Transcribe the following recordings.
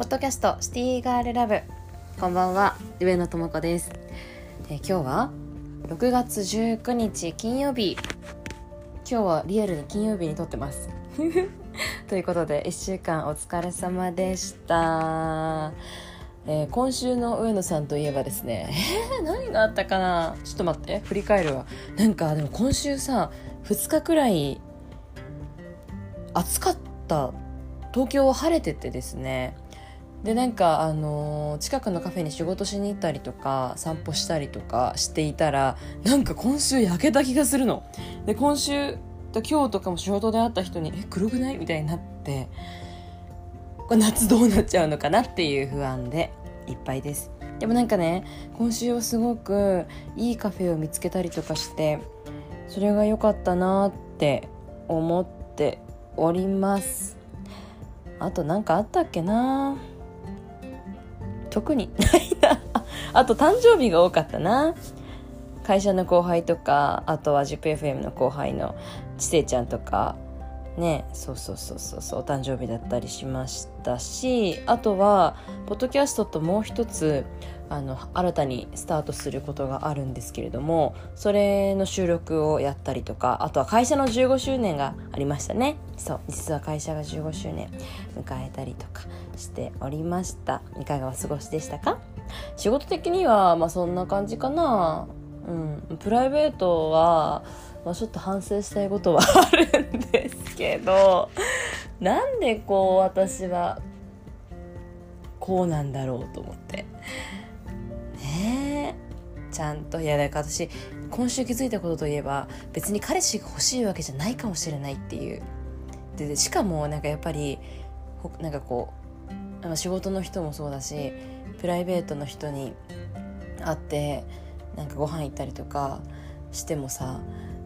ポッドキャストシティガールラブ。こんばんは上野智子です、えー、今日は6月19日金曜日。今日はリアルに金曜日に撮ってます。ということで1週間お疲れ様でした。えー、今週の上野さんといえばですね。えー、何があったかな？ちょっと待って。振り返るわ。なんかでも今週さ2日くらい暑かった。東京は晴れててですね。でなんかあのー、近くのカフェに仕事しに行ったりとか散歩したりとかしていたらなんか今週焼けた気がするの。で今週と今日とかも仕事で会った人に「え黒くない?」みたいになってこれ夏どうなっちゃうのかなっていう不安でいっぱいです。でもなんかね今週はすごくいいカフェを見つけたりとかしてそれが良かったなって思っております。あと何かあったっけな？特にないな。あと誕生日が多かったな。会社の後輩とかあとは ZIPFM の後輩のちせちゃんとかねそうそうそうそうそうお誕生日だったりしましたしあとはポッドキャストともう一つあの新たにスタートすることがあるんですけれどもそれの収録をやったりとかあとは会社の15周年がありましたね。そう実は会社が15周年迎えたりとかしておりました。いかがお過ごしでしたか？仕事的にはまあそんな感じかな。うんプライベートは、まあ、ちょっと反省したいことはあるんですけどなんでこう私はこうなんだろうと思って。ねえ。ちゃんといやだか私今週気づいたことといえば別に彼氏が欲しいわけじゃないかもしれないっていう。でしかもなんかやっぱりなんかこう仕事の人もそうだしプライベートの人に会ってなんかご飯行ったりとかしてもさ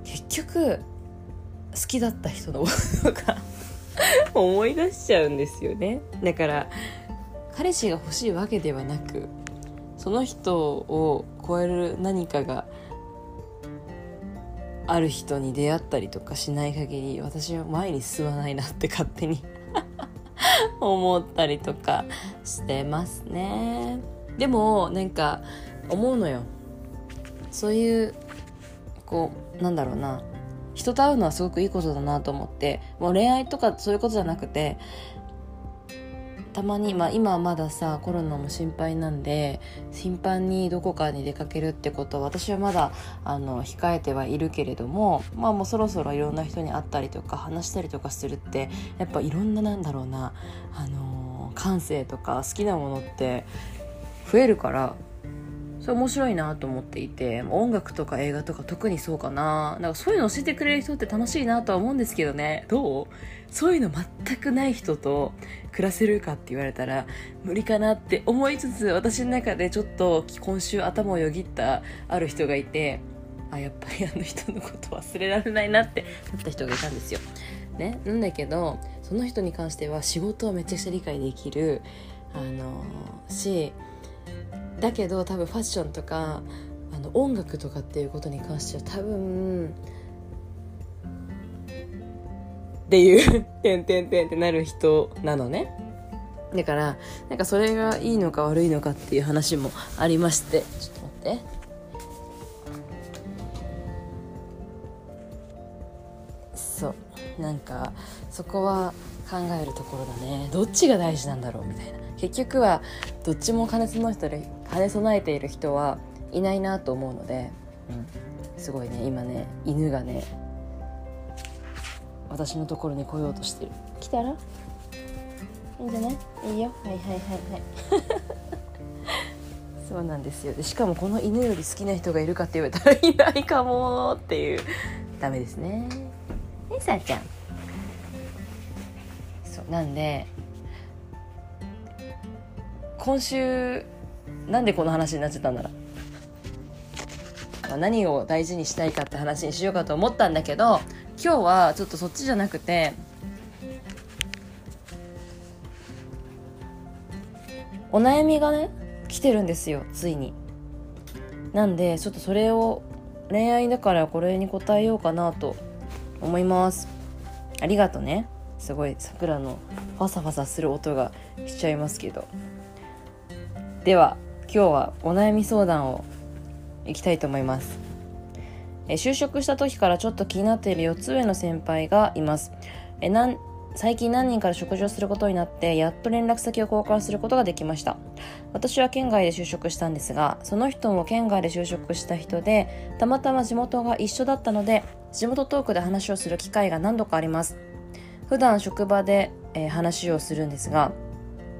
結局好きだった人のことが思い出しちゃうんですよね。だから彼氏が欲しいわけではなくその人を超える何かがある人に出会ったりとかしない限り私は前に進まないなって勝手に 思ったりとかしてますね。でもなんか思うのよ。そういうこうなんだろうな。人と会うのはすごくいいことだなと思って。もう恋愛とかそういうことじゃなくてたまに、まあ、今はまださコロナも心配なんで頻繁にどこかに出かけるってことは私はまだあの控えてはいるけれども、まあ、もうそろそろいろんな人に会ったりとか話したりとかするってやっぱいろんななんだろうな、あの感性とか好きなものって増えるからそれ面白いなと思っていて音楽とか映画とか特にそうかな。なんかそういうの教えてくれる人って楽しいなとは思うんですけどね。どう？そういうの全くない人と暮らせるかって言われたら無理かなって思いつつ私の中でちょっと今週頭をよぎったある人がいてあやっぱりあの人のこと忘れられないなってなった人がいたんですよ。ね、なんだけどその人に関しては仕事をめちゃくちゃ理解できるあのしだけど多分ファッションとかあの音楽とかっていうことに関しては多分っていう「てんてんてん」ってなる人なのね。だからなんかそれがいいのか悪いのかっていう話もありましてちょっと待って。そう。なんかそこは考えるところだね。どっちが大事なんだろうみたいな。結局はどっちも兼ね備えて兼ね備えている人はいないなと思うので、うん、すごいね今ね犬がね私のところに来ようとしてる。来たら？いいんじゃない？いいよ。はいはいはいはい。そうなんですよ。でしかもこの犬より好きな人がいるかって言われたらいないかもっていう。ダメですね。ねさあちゃん。そうなんで今週なんでこの話になっちゃったんだろう、まあ、何を大事にしたいかって話にしようかと思ったんだけど今日はちょっとそっちじゃなくてお悩みがね来てるんですよついに。なんでちょっとそれを恋愛だからこれに答えようかなと思います。ありがとね。すごい桜のファサファサする音がしちゃいますけど。では今日はお悩み相談をいきたいと思います。え就職した時からちょっと気になっている4つ上の先輩がいます。えなん最近何人から食事をすることになってやっと連絡先を交換することができました。私は県外で就職したんですがその人も県外で就職した人でたまたま地元が一緒だったので地元トークで話をする機会が何度かあります。普段職場で、え、話をするんですが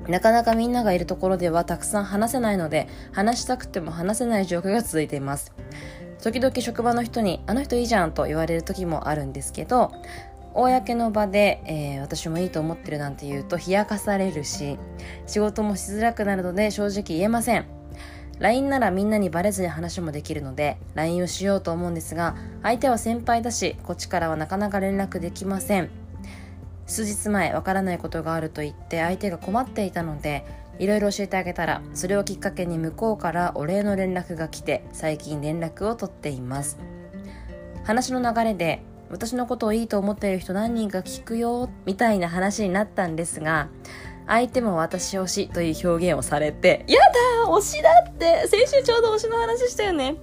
なかなかみんながいるところではたくさん話せないので話したくても話せない状況が続いています。時々職場の人に「あの人いいじゃん」と言われる時もあるんですけど公の場で、えー、私もいいと思ってるなんて言うと冷やかされるし仕事もしづらくなるので正直言えません。LINE ならみんなにバレずに話もできるので LINE をしようと思うんですが相手は先輩だしこっちからはなかなか連絡できません。数日前わからないことがあると言って相手が困っていたのでいろいろ教えてあげたらそれをきっかけに向こうからお礼の連絡が来て最近連絡を取っています。話の流れで私のことをいいと思っている人何人か聞くよみたいな話になったんですが相手も私推しという表現をされてやだ推しだって先週ちょうど推しの話したよね。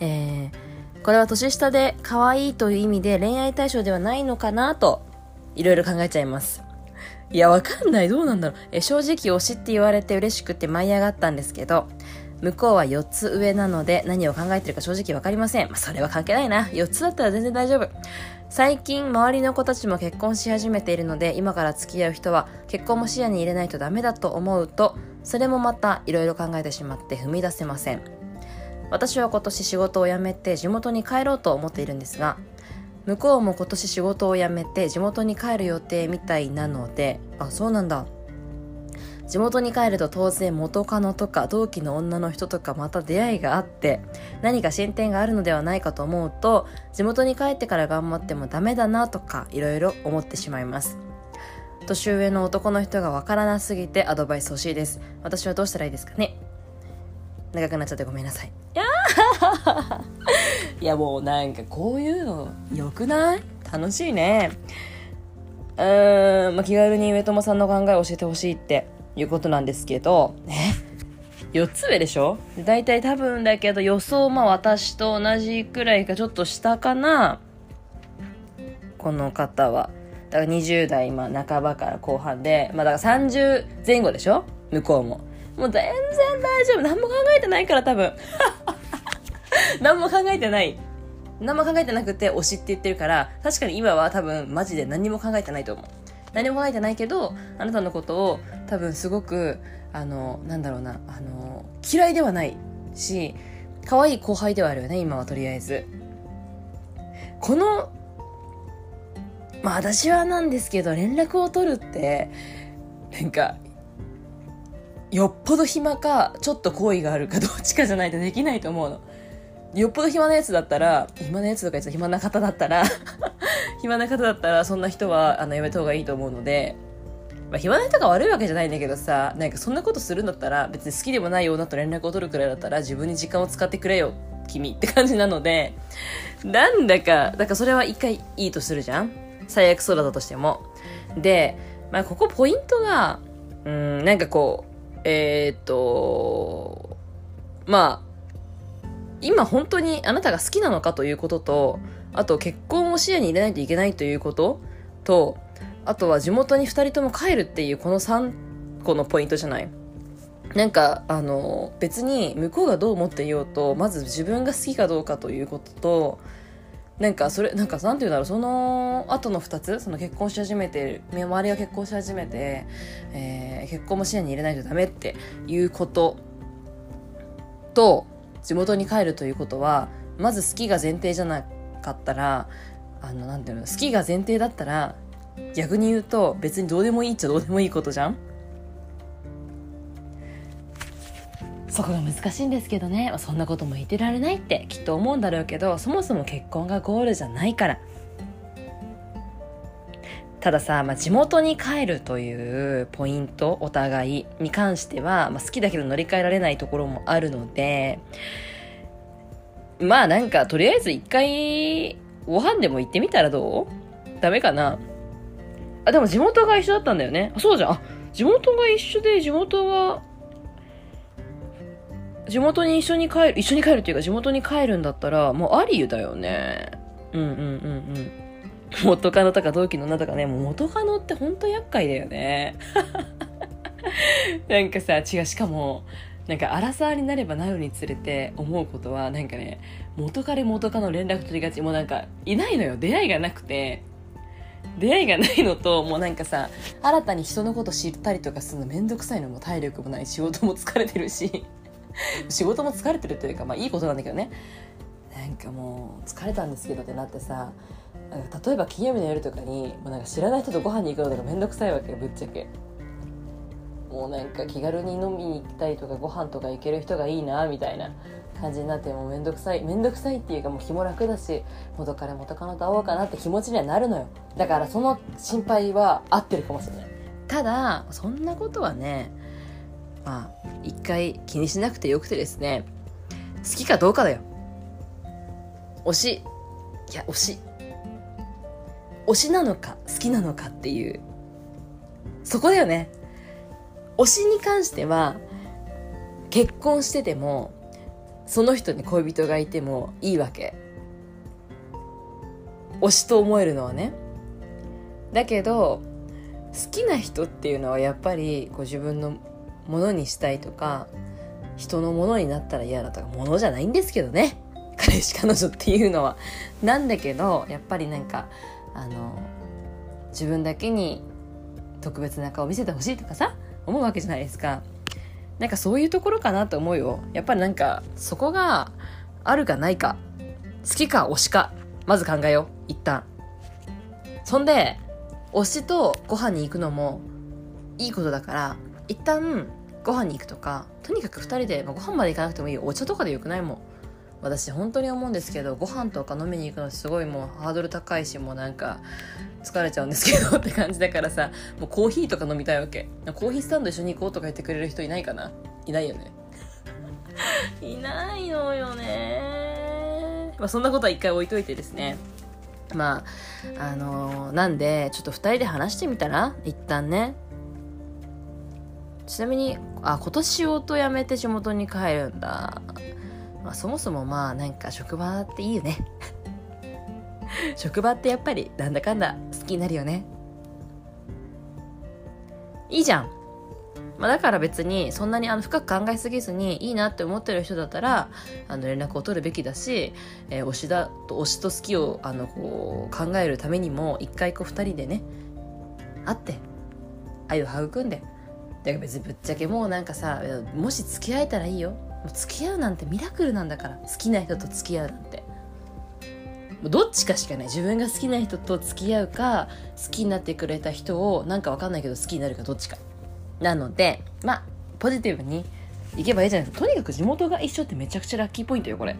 えー、これは年下で可愛いという意味で恋愛対象ではないのかなといろいろ考えちゃいますいやわかんないどうなんだろうえ正直推しって言われて嬉しくて舞い上がったんですけど向こうは4つ上なので何を考えてるか正直わかりません。まあ、それは関係ないな。4つだったら全然大丈夫。最近周りの子たちも結婚し始めているので今から付き合う人は結婚も視野に入れないとダメだと思うとそれもまたいろいろ考えてしまって踏み出せません私は今年仕事を辞めて地元に帰ろうと思っているんですが向こうも今年仕事を辞めて地元に帰る予定みたいなのであそうなんだ。地元に帰ると当然元カノとか同期の女の人とかまた出会いがあって何か進展があるのではないかと思うと地元に帰ってから頑張ってもダメだなとかいろいろ思ってしまいます。年上の男の人がわからなすぎてアドバイス欲しいです。私はどうしたらいいですかね。長くなっちゃってごめんなさい。いや いやもうなんかこういうのよくない？楽しいねうーん、まあ、気軽に上友さんの考えを教えてほしいっていうことなんですけど、ね。4つ上でしょ？大体多分だけど予想まあ私と同じくらいかちょっと下かなこの方は。だから20代まあ半ばから後半で、まあだから30前後でしょ？向こうも。もう全然大丈夫。何も考えてないから多分。何も考えてない。何も考えてなくて推しって言ってるから、確かに今は多分マジで何も考えてないと思う。何も考えてないけどあなたのことを多分すごくあのなんだろうなあの嫌いではないし可愛い後輩ではあるよね今はとりあえずこのまあ私はなんですけど連絡を取るってなんかよっぽど暇かちょっと好意があるかどっちかじゃないとできないと思うのよっぽど暇なやつだったら暇なやつとか言って暇な方だったら 暇な方だったらそんな人はあのやめた方がいいと思うので、まあ、暇な人が悪いわけじゃないんだけどさなんかそんなことするんだったら別に好きでもない女と連絡を取るくらいだったら自分に時間を使ってくれよ君って感じなのでなんだかだからそれは一回いいとするじゃん？最悪そうだったとしても。で、まあ、ここポイントがうんなんかこうえー、っとまあ今本当にあなたが好きなのかということとあと結婚を視野に入れないといけないということと、あとは地元に2人とも帰るっていうこの3個のポイントじゃない。なんか、あの、別に向こうがどう思っていようと、まず自分が好きかどうかということと、なんかそれ、なんかなんて言うんだろう、その後の2つ、その結婚し始めて、周りが結婚し始めて、えー、結婚も視野に入れないとダメっていうことと、地元に帰るということは、まず好きが前提じゃなかったらあのなんていうの好きが前提だったら逆に言うと別にどうでもいいっちゃどうでもいいことじゃん？そこが難しいんですけどね。そんなことも言ってられないってきっと思うんだろうけどそもそも結婚がゴールじゃないから。たださ、まあ、地元に帰るというポイントお互いに関しては、まあ、好きだけど乗り換えられないところもあるのでまあなんか、とりあえず一回、ご飯でも行ってみたらどう？ダメかな？あでも地元が一緒だったんだよね。あそうじゃん。あ地元が一緒で地元が地元に一緒に帰る一緒に帰るっていうか地元に帰るんだったらもうありだよね。うんうんうんうん。元カノとか同期の女とかねもう元カノってほんと厄介だよね。なんかさ違うしかもなんか荒沢になればなるにつれて思うことはなんかね元彼元カノ連絡取りがちもうなんかいないのよ。出会いがなくて。出会いがないのともうなんかさ新たに人のこと知ったりとかするの面倒くさいの。も体力もない。仕事も疲れてるし。仕事も疲れてるというかまあいいことなんだけどね。なんかもう疲れたんですけどってなってさ例えば金曜日の夜とかにもうなんか知らない人とご飯に行くのとか面倒くさいわけぶっちゃけ。もうなんか気軽に飲みに行きたいとかご飯とか行ける人がいいなみたいな感じになってもうめんどくさいめんどくさいっていうかもう日も楽だし元彼元カノと会おうかなって気持ちにはなるのよ。だからその心配は合ってるかもしれない。ただそんなことはねまあ一回気にしなくてよくてですね好きかどうかだよ。推し。いや推し。推しなのか好きなのかっていう。そこだよね。推しに関しては結婚しててもその人に恋人がいてもいいわけ。推しと思えるのはね。だけど好きな人っていうのはやっぱりこ自分のものにしたいとか人のものになったら嫌だとかものじゃないんですけどね。彼氏彼女っていうのは。なんだけどやっぱりなんかあの自分だけに特別な顔見せてほしいとかさ思うわけじゃないですか。なんかそういうところかなと思うよ。やっぱりなんかそこがあるかないか好きか推しかまず考えよう一旦。そんで推しとご飯に行くのもいいことだから一旦ご飯に行くとかとにかく2人で、まあ、ご飯まで行かなくてもいいお茶とかでよくないもん。私本当に思うんですけどご飯とか飲みに行くのすごいもうハードル高いしもうなんか疲れちゃうんですけどって感じだからさもうコーヒーとか飲みたいわけ。コーヒースタンド一緒に行こうとか言ってくれる人いないかな？いないよね。いないのよね。まあそんなことは一回置いといてですね。まああのー、なんでちょっと2人で話してみたら？一旦ね。ちなみにあ今年仕事辞めて地元に帰るんだまあ、そもそもまあなんか職場っていいよね。職場ってやっぱりなんだかんだ好きになるよね。いいじゃん、まあ、だから別にそんなにあの深く考えすぎずにいいなって思ってる人だったらあの連絡を取るべきだし、えー、推しだと推しと好きをあのこう考えるためにも一回こう2人でね会って愛を育んでだから別にぶっちゃけもうなんかさもし付き合えたらいいよ。付き合うなんてミラクルなんだから好きな人と付き合うなんて。もうどっちかしかない。自分が好きな人と付き合うか好きになってくれた人をなんかわかんないけど好きになるかどっちか。なのでまあポジティブにいけばいいじゃないですか。とにかく地元が一緒ってめちゃくちゃラッキーポイントよこれ。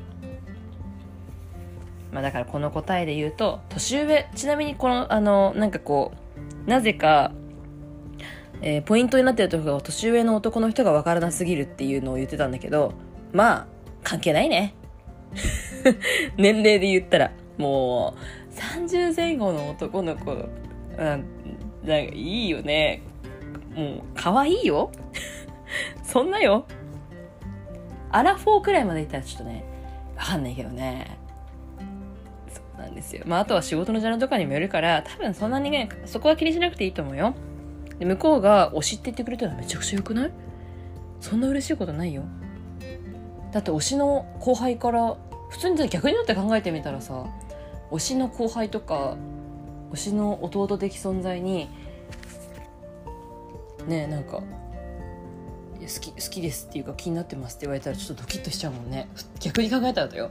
まあだからこの答えで言うと年上。ちなみにこのあのなんかこうなぜかえー、ポイントになってるところが年上の男の人がわからなすぎるっていうのを言ってたんだけど、まあ、関係ないね。年齢で言ったら、もう、30前後の男の子、なんかいいよね。もう、可愛いよ。そんなよ。アラフォーくらいまでいったらちょっとね、わかんないけどね。そうなんですよ。まあ、あとは仕事のジャンルとかにもよるから、多分そんなにね、そこは気にしなくていいと思うよ。で向こうが推しって言ってくれたらめちゃくちゃ良くない？そんな嬉しいことないよ。だって推しの後輩から普通に逆になって考えてみたらさ推しの後輩とか推しの弟的存在にねなんか好き好きですっていうか気になってますって言われたらちょっとドキッとしちゃうもんね。逆に考えたらだよ。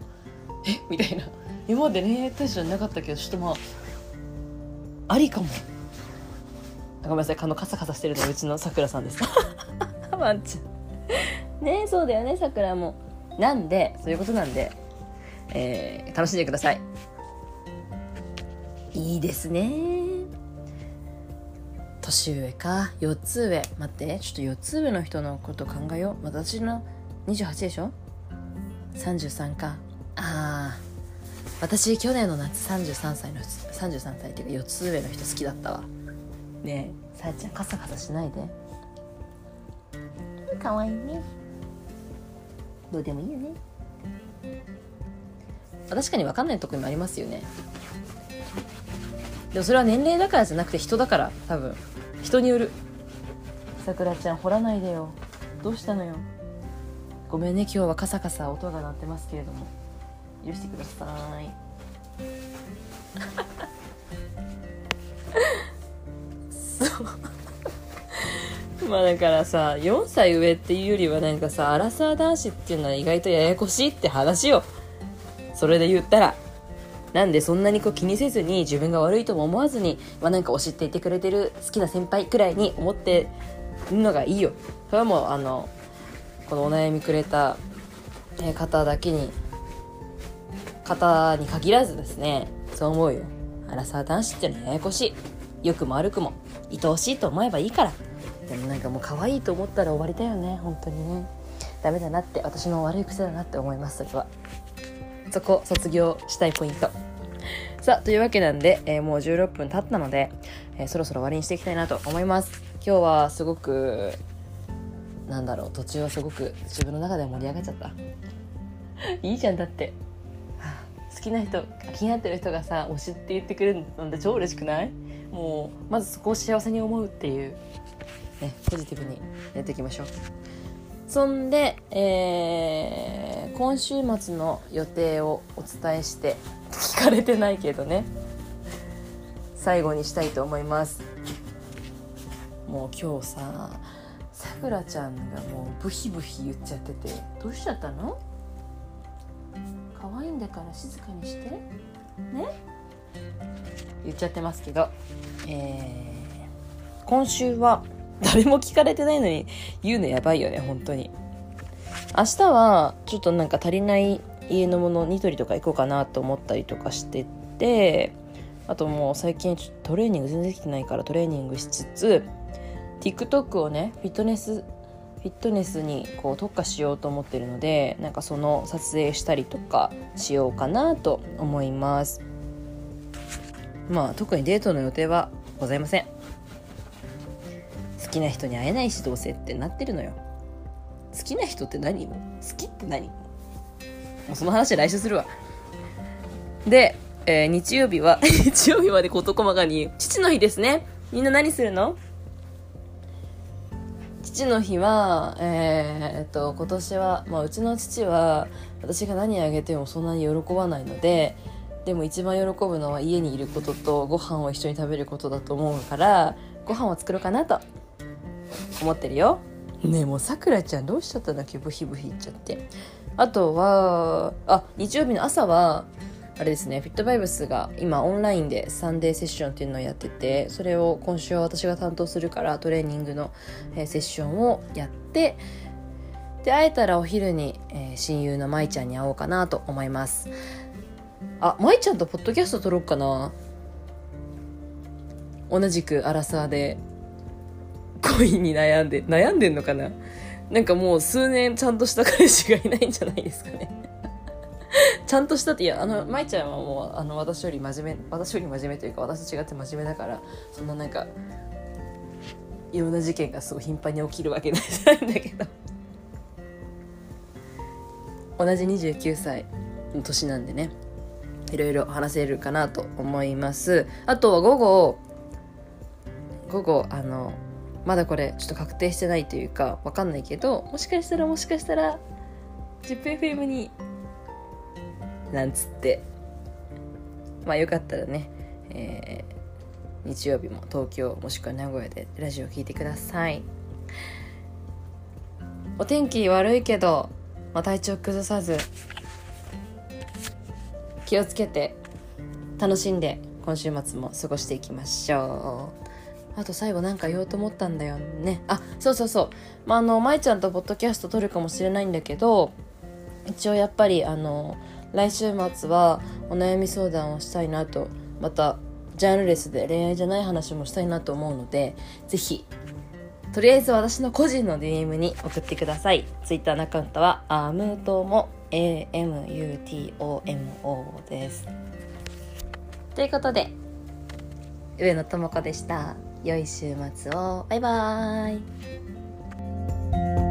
え？みたいな。今まで恋愛対象じゃなかったけどちょっとまあありかも。ごめんなさい、あのカサカサしてるのうちのさくらさんです。ワンちゃん。ねそうだよね、さくらも。なんで、そういうことなんで、えー、楽しんでください。いいですね年上か4つ上待ってちょっと4つ上の人のこと考えよう私の28でしょ？33かああ私去年の夏33歳の33歳っていうか4つ上の人好きだったわねえさやちゃんカサカサしないで。かわいいね。どうでもいいよね。確かに分かんないとこにもありますよね。でもそれは年齢だからじゃなくて人だから多分。人による。さくらちゃん掘らないでよ。どうしたのよ。ごめんね今日はカサカサ音が鳴ってますけれども。許してください まあだからさ4歳上っていうよりはなんかさアラサー男子っていうのは意外とややこしいって話よ。それで言ったら。なんでそんなにこう気にせずに自分が悪いとも思わずに、まあ、なんか教えていてくれてる好きな先輩くらいに思ってるのがいいよ。それはもうあのこのお悩みくれた方だけに方に限らずですね。そう思うよ。アラサー男子ってのはややこしい。良くも悪くも愛おしいと思えばいいから。でもなんかもう可愛いと思ったら終わりだよね本当にね。ダメだなって私の悪い癖だなって思いますそれは。そこ卒業したいポイント。さあというわけなんで、えー、もう16分経ったので、えー、そろそろ終わりにしていきたいなと思います。今日はすごくなんだろう途中はすごく自分の中で盛り上がっちゃった。いいじゃんだって、好きな人気になってる人がさ推しって言ってくれるので超嬉しくない？もうまずそこを幸せに思うっていうねポジティブにやっていきましょう。そんで、えー、今週末の予定をお伝えして聞かれてないけどね。最後にしたいと思います。もう今日ささくらちゃんがもうブヒブヒ言っちゃっててどうしちゃったの？可愛いんだから静かにして。ね？言っちゃってますけど、えー、今週は 誰も聞かれてないのに言うのやばいよね本当に。明日はちょっとなんか足りない家のものニトリとか行こうかなと思ったりとかしててあともう最近ちょっとトレーニング全然できてないからトレーニングしつつ TikTok をねフィットネスフィットネスにこう特化しようと思ってるのでなんかその撮影したりとかしようかなと思います。まあ特にデートの予定はございません。好きな人に会えないしどうせってなってるのよ。好きな人って何好きって何？もうその話来週するわ。で、えー、日曜日は 日曜日まで事細かに父の日ですね。みんな何するの？父の日は、えー、っと今年は、まあ、うちの父は私が何あげてもそんなに喜ばないのででも一番喜ぶのは家にいることとご飯を一緒に食べることだと思うからご飯を作ろうかなと思ってるよ。ねえもうさくらちゃんどうしちゃったんだっけ？ブヒブヒいっちゃって。あとはあ日曜日の朝はあれですねフィットバイブスが今オンラインでサンデーセッションっていうのをやっててそれを今週は私が担当するからトレーニングの、えー、セッションをやってで会えたらお昼に、えー、親友の舞ちゃんに会おうかなと思いますあ舞ちゃんとポッドキャスト撮ろうかな。同じくアラサーで。恋に悩んで悩んでんのかな。なんかもう数年ちゃんとした彼氏がいないんじゃないですかね。ちゃんとしたっていやあの舞ちゃんはもうあの私より真面目私より真面目というか私と違って真面目だからそんななんかいろんな事件がすごい頻繁に起きるわけないんだけど。同じ29歳の年なんでね。いろいろ話せるかなと思います。あとは午後午後あのまだこれちょっと確定してないというかわかんないけどもしかしたらもしかしたら ZIPFM になんつってまあよかったらね、えー、日曜日も東京もしくは名古屋でラジオ聴いてください。お天気悪いけど、まあ、体調崩さず気をつけて楽しんで今週末も過ごしていきましょう。あと最後なんか言おうと思ったんだよね。あそうそうそう。まああの舞ちゃんとポッドキャスト撮るかもしれないんだけど一応やっぱりあの来週末はお悩み相談をしたいなと。またジャンルレスで恋愛じゃない話もしたいなと思うのでぜひとりあえず私の個人の DM に送ってください。Twitter のアカウントはアムトも AMUTOMO です。ということで上野智子でした。良い週末を。バイバーイ。